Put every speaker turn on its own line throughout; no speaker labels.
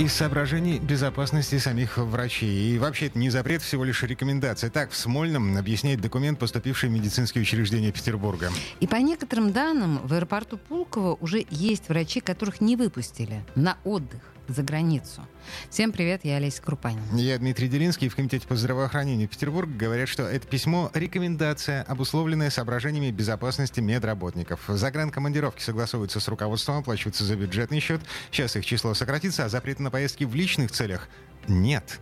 Из соображений безопасности самих врачей. И вообще это не запрет, всего лишь рекомендация. Так, в Смольном объясняет документ, поступивший в медицинские учреждения Петербурга.
И по некоторым данным, в аэропорту Пулково уже есть врачи, которых не выпустили на отдых за границу. Всем привет, я Олеся Крупанин.
Я Дмитрий Делинский. В Комитете по здравоохранению Петербурга говорят, что это письмо — рекомендация, обусловленная соображениями безопасности медработников. Загранкомандировки согласовываются с руководством, оплачиваются за бюджетный счет. Сейчас их число сократится, а запрета на поездки в личных целях нет.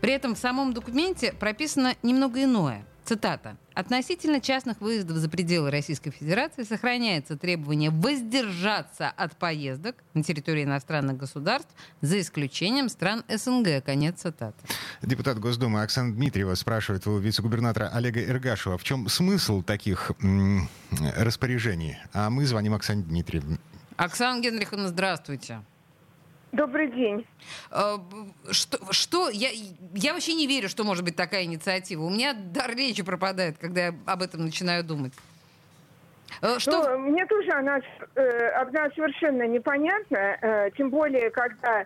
При этом в самом документе прописано немного иное. Цитата. Относительно частных выездов за пределы Российской Федерации сохраняется требование воздержаться от поездок на территории иностранных государств за исключением стран СНГ. Конец цитаты.
Депутат Госдумы Оксана Дмитриева спрашивает у вице-губернатора Олега Иргашева, в чем смысл таких м- распоряжений? А мы звоним Оксане Дмитриевне.
Оксана Генриховна, здравствуйте.
Добрый день.
Э, что, что я, я вообще не верю, что может быть такая инициатива. У меня дар речи пропадает, когда я об этом начинаю думать.
Э, что... Ну, мне тоже она, э, она совершенно непонятна, тем более, когда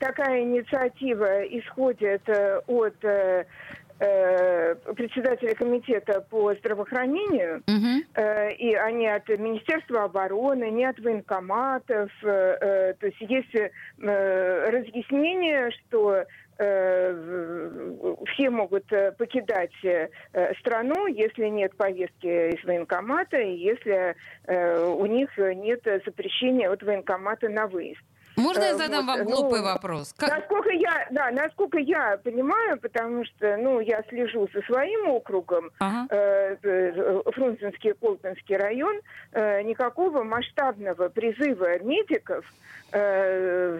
такая инициатива исходит от э, председателя комитета по здравоохранению, угу. э, и они от Министерства обороны, не от военкоматов. Э, э, то есть есть э, разъяснение, что э, все могут покидать страну, если нет повестки из военкомата и если у них нет запрещения от военкомата на выезд.
Можно я э, задам вот, вам глупый ну, вопрос?
Как... Насколько я, да, насколько я понимаю, потому что, ну, я слежу за своим округом, ага. э, э Фрунзенский Колпинский район, э, никакого масштабного призыва медиков э,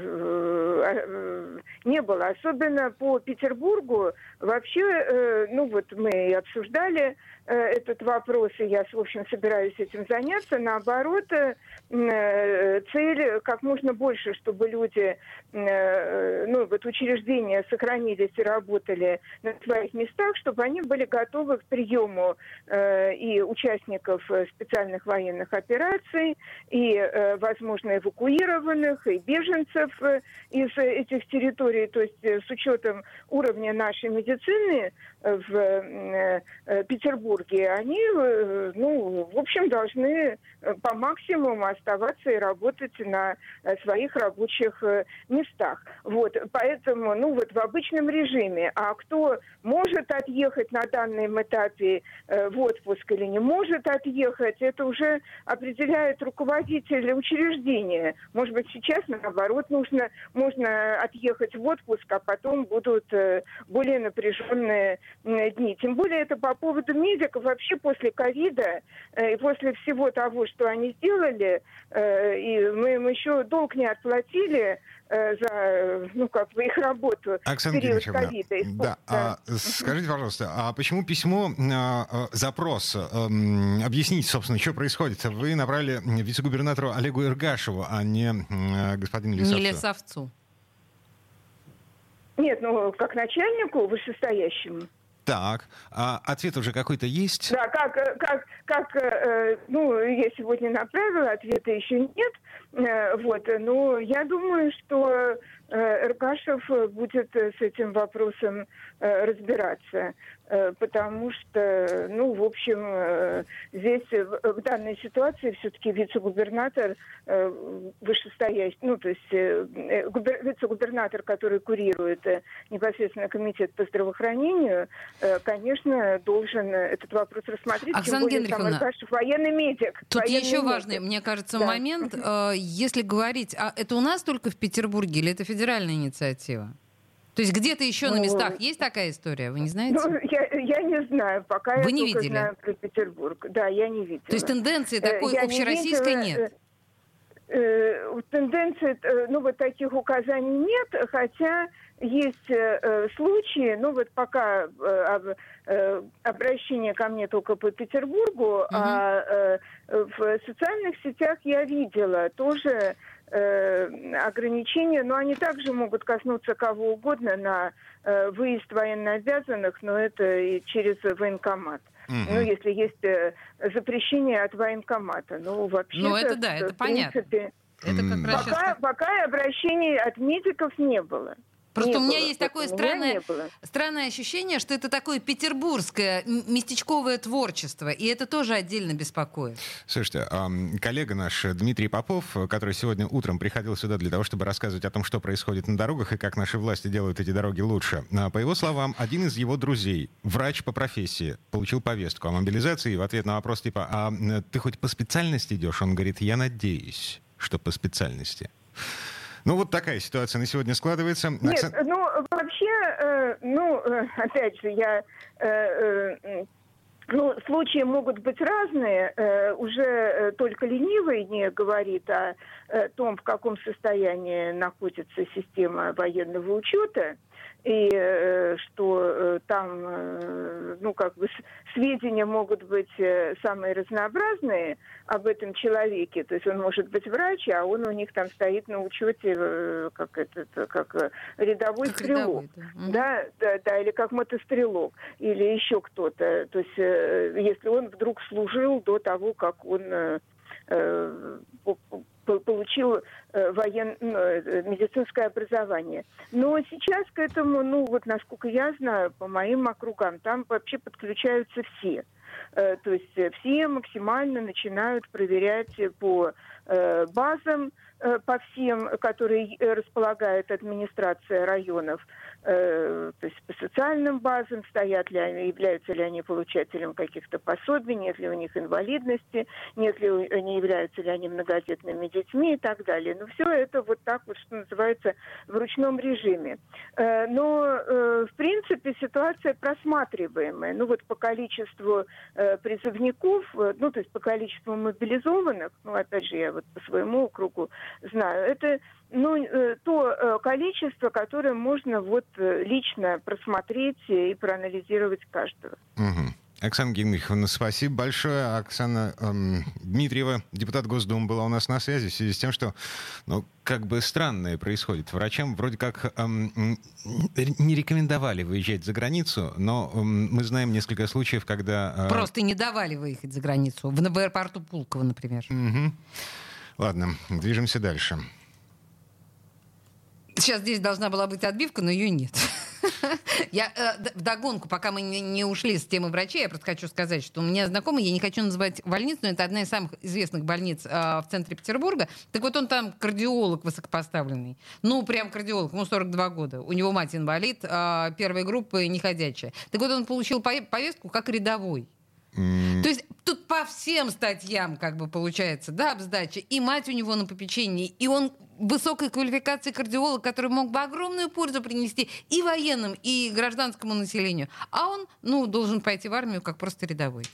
э, не было. Особенно по Петербургу вообще, э, ну, вот мы обсуждали э, этот вопрос, и я, в общем, собираюсь этим заняться. Наоборот, э, цель как можно больше, чтобы чтобы люди, э, ну, вот учреждения сохранились и работали на своих местах, чтобы они были готовы к приему э, и участников специальных военных операций, и, э, возможно, эвакуированных, и беженцев из этих территорий. То есть с учетом уровня нашей медицины в Петербурге, они, ну, в общем, должны по максимуму оставаться и работать на своих рабочих рабочих э, местах. Вот, поэтому, ну вот в обычном режиме. А кто может отъехать на данном этапе э, в отпуск или не может отъехать, это уже определяет руководитель учреждения. Может быть, сейчас, наоборот, нужно, можно отъехать в отпуск, а потом будут э, более напряженные дни. Тем более это по поводу медиков. Вообще после ковида и после всего того, что они сделали, и мы им еще долг не отплатили, платили э, за, ну, как бы их работу
Оксана в период ковида. Да. да. А, скажите, пожалуйста, а почему письмо, а, а, запрос, а, объясните, собственно, что происходит? Вы набрали вице-губернатору Олегу Иргашеву, а не а, господину Лисовцу?
Не Лисовцу.
Нет, ну, как начальнику вышестоящему.
Так, а ответ уже какой-то есть?
Да, как, как, как э, ну, я сегодня направила, ответа еще нет. Э, вот, но я думаю, что э, Эргашев будет с этим вопросом э, разбираться. Э, потому что, ну, в общем, э, здесь в данной ситуации все-таки вице-губернатор э, вышестоящий, ну, то есть вице-губернатор, который курирует непосредственно комитет по здравоохранению, конечно, должен этот вопрос рассмотреть.
Оксана Генриховна,
военный медик.
Тут
военный
еще медик. важный, мне кажется, да. момент. Если говорить, а это у нас только в Петербурге или это федеральная инициатива? То есть где-то еще ну, на местах есть такая история? Вы не знаете?
Ну, я, я не знаю, пока
Вы
я
не видели?
знаю про Петербург. Да, я не видела.
То есть тенденции э, такой я общероссийской не нет?
Э, тенденции, э, ну, вот таких указаний нет, хотя есть э, случаи, ну, вот пока э, э, обращение ко мне только по Петербургу, угу. а э, в социальных сетях я видела тоже э, ограничения, но они также могут коснуться кого угодно на э, выезд военнообязанных, но это и через военкомат. Угу. Ну, если есть э, запрещение от военкомата. Ну, вообще
Ну, это да, это понятно. Это
как раз пока, сейчас... пока обращений от медиков не было.
Просто не у меня было. есть такое странное, странное ощущение, что это такое петербургское местечковое творчество, и это тоже отдельно беспокоит.
Слушайте, коллега наш Дмитрий Попов, который сегодня утром приходил сюда для того, чтобы рассказывать о том, что происходит на дорогах и как наши власти делают эти дороги лучше. А, по его словам, один из его друзей, врач по профессии, получил повестку о мобилизации, и в ответ на вопрос типа, а ты хоть по специальности идешь? Он говорит, я надеюсь, что по специальности. Ну, вот такая ситуация на сегодня складывается.
Нет, Оксан... ну, вообще, э, ну, э, опять же, я... Э, э, ну, случаи могут быть разные. Э, уже э, только ленивый не говорит о э, том, в каком состоянии находится система военного учета и э, что э, там, э, ну, как бы сведения могут быть э, самые разнообразные об этом человеке. То есть он может быть врач, а он у них там стоит на учете э, как этот, как э, рядовой как стрелок. Рядовой, да. да, да, да, или как мотострелок, или еще кто-то. То есть э, если он вдруг служил до того, как он э, э получил э, воен... Ну, э, медицинское образование. Но сейчас к этому, ну вот насколько я знаю, по моим округам, там вообще подключаются все. Э, то есть все максимально начинают проверять по базам, по всем, которые располагает администрация районов, Э, то есть по социальным базам, стоят ли они, являются ли они получателем каких-то пособий, нет ли у них инвалидности, нет ли они являются ли они многодетными детьми и так далее. Но все это вот так вот, что называется, в ручном режиме. Э, но, э, в принципе, ситуация просматриваемая. Ну вот по количеству призывников, ну то есть по количеству мобилизованных, ну опять же я вот по своему округу знаю, это ну, э, то э, количество, которое можно вот э, лично просмотреть и проанализировать каждого.
Угу. Оксана Генриховна, спасибо большое. Оксана эм, Дмитриева, депутат Госдумы, была у нас на связи в связи с тем, что, ну, как бы странное происходит. Врачам вроде как эм, не рекомендовали выезжать за границу, но эм, мы знаем несколько случаев, когда...
Э... Просто не давали выехать за границу. В аэропорту Пулково, например.
Угу. Ладно, движемся дальше.
Сейчас здесь должна была быть отбивка, но ее нет. Я э, вдогонку, пока мы не, не ушли с темы врачей, я просто хочу сказать, что у меня знакомый, я не хочу называть больницу, но это одна из самых известных больниц э, в центре Петербурга. Так вот он там кардиолог высокопоставленный. Ну, прям кардиолог, ему 42 года. У него мать инвалид, э, первой группы неходячая. Так вот он получил повестку как рядовой. То есть тут по всем статьям как бы получается, да, сдача. И мать у него на попечении, и он высокой квалификации кардиолог, который мог бы огромную пользу принести и военным, и гражданскому населению. А он, ну, должен пойти в армию как просто рядовой.